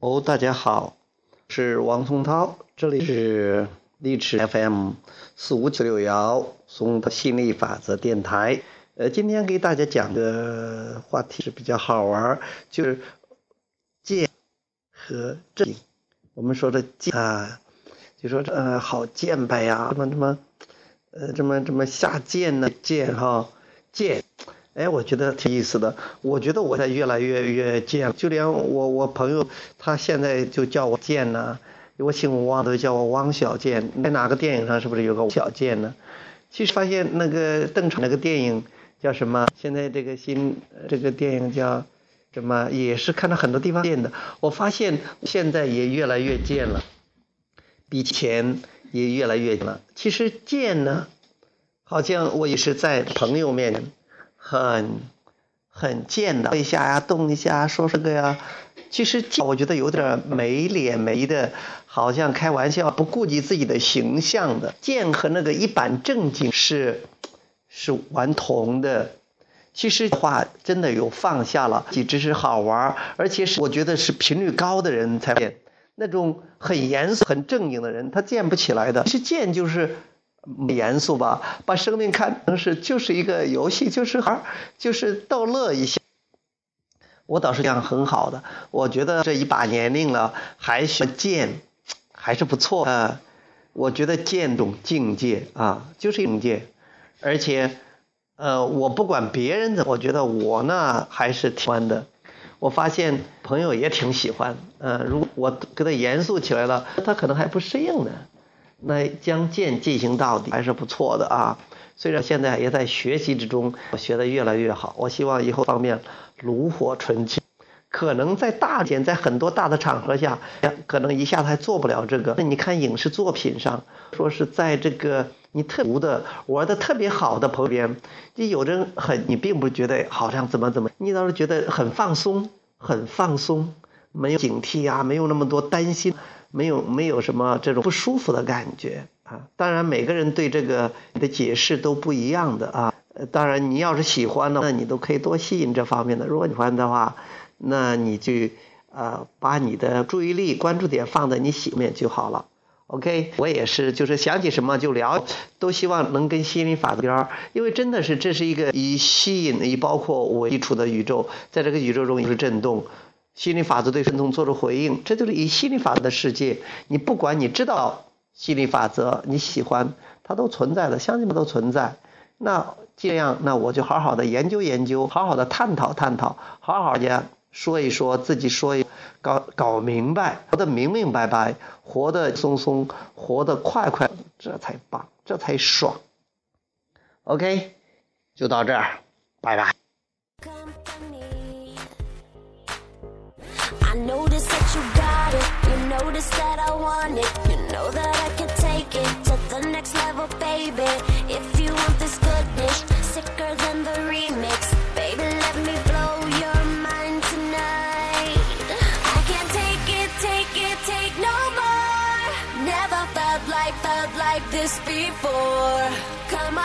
哦，大家好，是王松涛，这里是励志 FM 四五九六幺松的心理法则电台。呃，今天给大家讲的话题是比较好玩，就是戒和正。我们说的戒啊，就说呃好贱呗呀，什么什么，呃，这么这么下贱呢贱哈贱。哎，我觉得挺有意思的。我觉得我在越来越越贱，就连我我朋友他现在就叫我贱呢，我姓汪都叫我汪小贱。在哪个电影上是不是有个小贱呢？其实发现那个邓超那个电影叫什么？现在这个新这个电影叫什么？也是看到很多地方贱的。我发现现在也越来越贱了，比前也越来越了。其实贱呢，好像我也是在朋友面前。很很贱的，一下呀，动一下，说这个呀，其实我觉得有点没脸没的，好像开玩笑，不顾及自己的形象的。贱和那个一板正经是是完同的。其实话真的有放下了，只是好玩，而且是我觉得是频率高的人才变。那种很严肃、很正经的人，他贱不起来的。其实贱就是。严肃吧，把生命看成是就是一个游戏，就是玩，就是逗乐一下。我倒是这样很好的，我觉得这一把年龄了，还学剑，还是不错啊。我觉得剑种境界啊，就是境界。而且，呃，我不管别人怎，我觉得我呢还是挺欢的。我发现朋友也挺喜欢，嗯，如果我跟他严肃起来了，他可能还不适应呢。那将剑进行到底还是不错的啊！虽然现在也在学习之中，我学的越来越好。我希望以后方面炉火纯青。可能在大点，在很多大的场合下，可能一下子还做不了这个。那你看影视作品上，说是在这个你特读的玩的特别好的朋友边，你有的人很，你并不觉得好像怎么怎么，你倒是觉得很放松，很放松，没有警惕啊，没有那么多担心。没有没有什么这种不舒服的感觉啊！当然每个人对这个的解释都不一样的啊。当然你要是喜欢的，那你都可以多吸引这方面的。如果你喜欢的话，那你就呃把你的注意力关注点放在你喜面就好了。OK，我也是，就是想起什么就聊，都希望能跟心理法则边，因为真的是这是一个以吸引以包括为基础的宇宙，在这个宇宙中也是震动。心理法则对神通做出回应，这就是以心理法则的世界。你不管你知道心理法则，你喜欢它都存在的，相信它都存在。那这样，那我就好好的研究研究，好好的探讨探讨，好好的说一说，自己说一搞搞明白，活得明明白白，活得松松，活得快快，这才棒，这才爽。OK，就到这儿，拜拜。I notice that you got it. You notice that I want it. You know that I can take it to the next level, baby. like this before. Come on.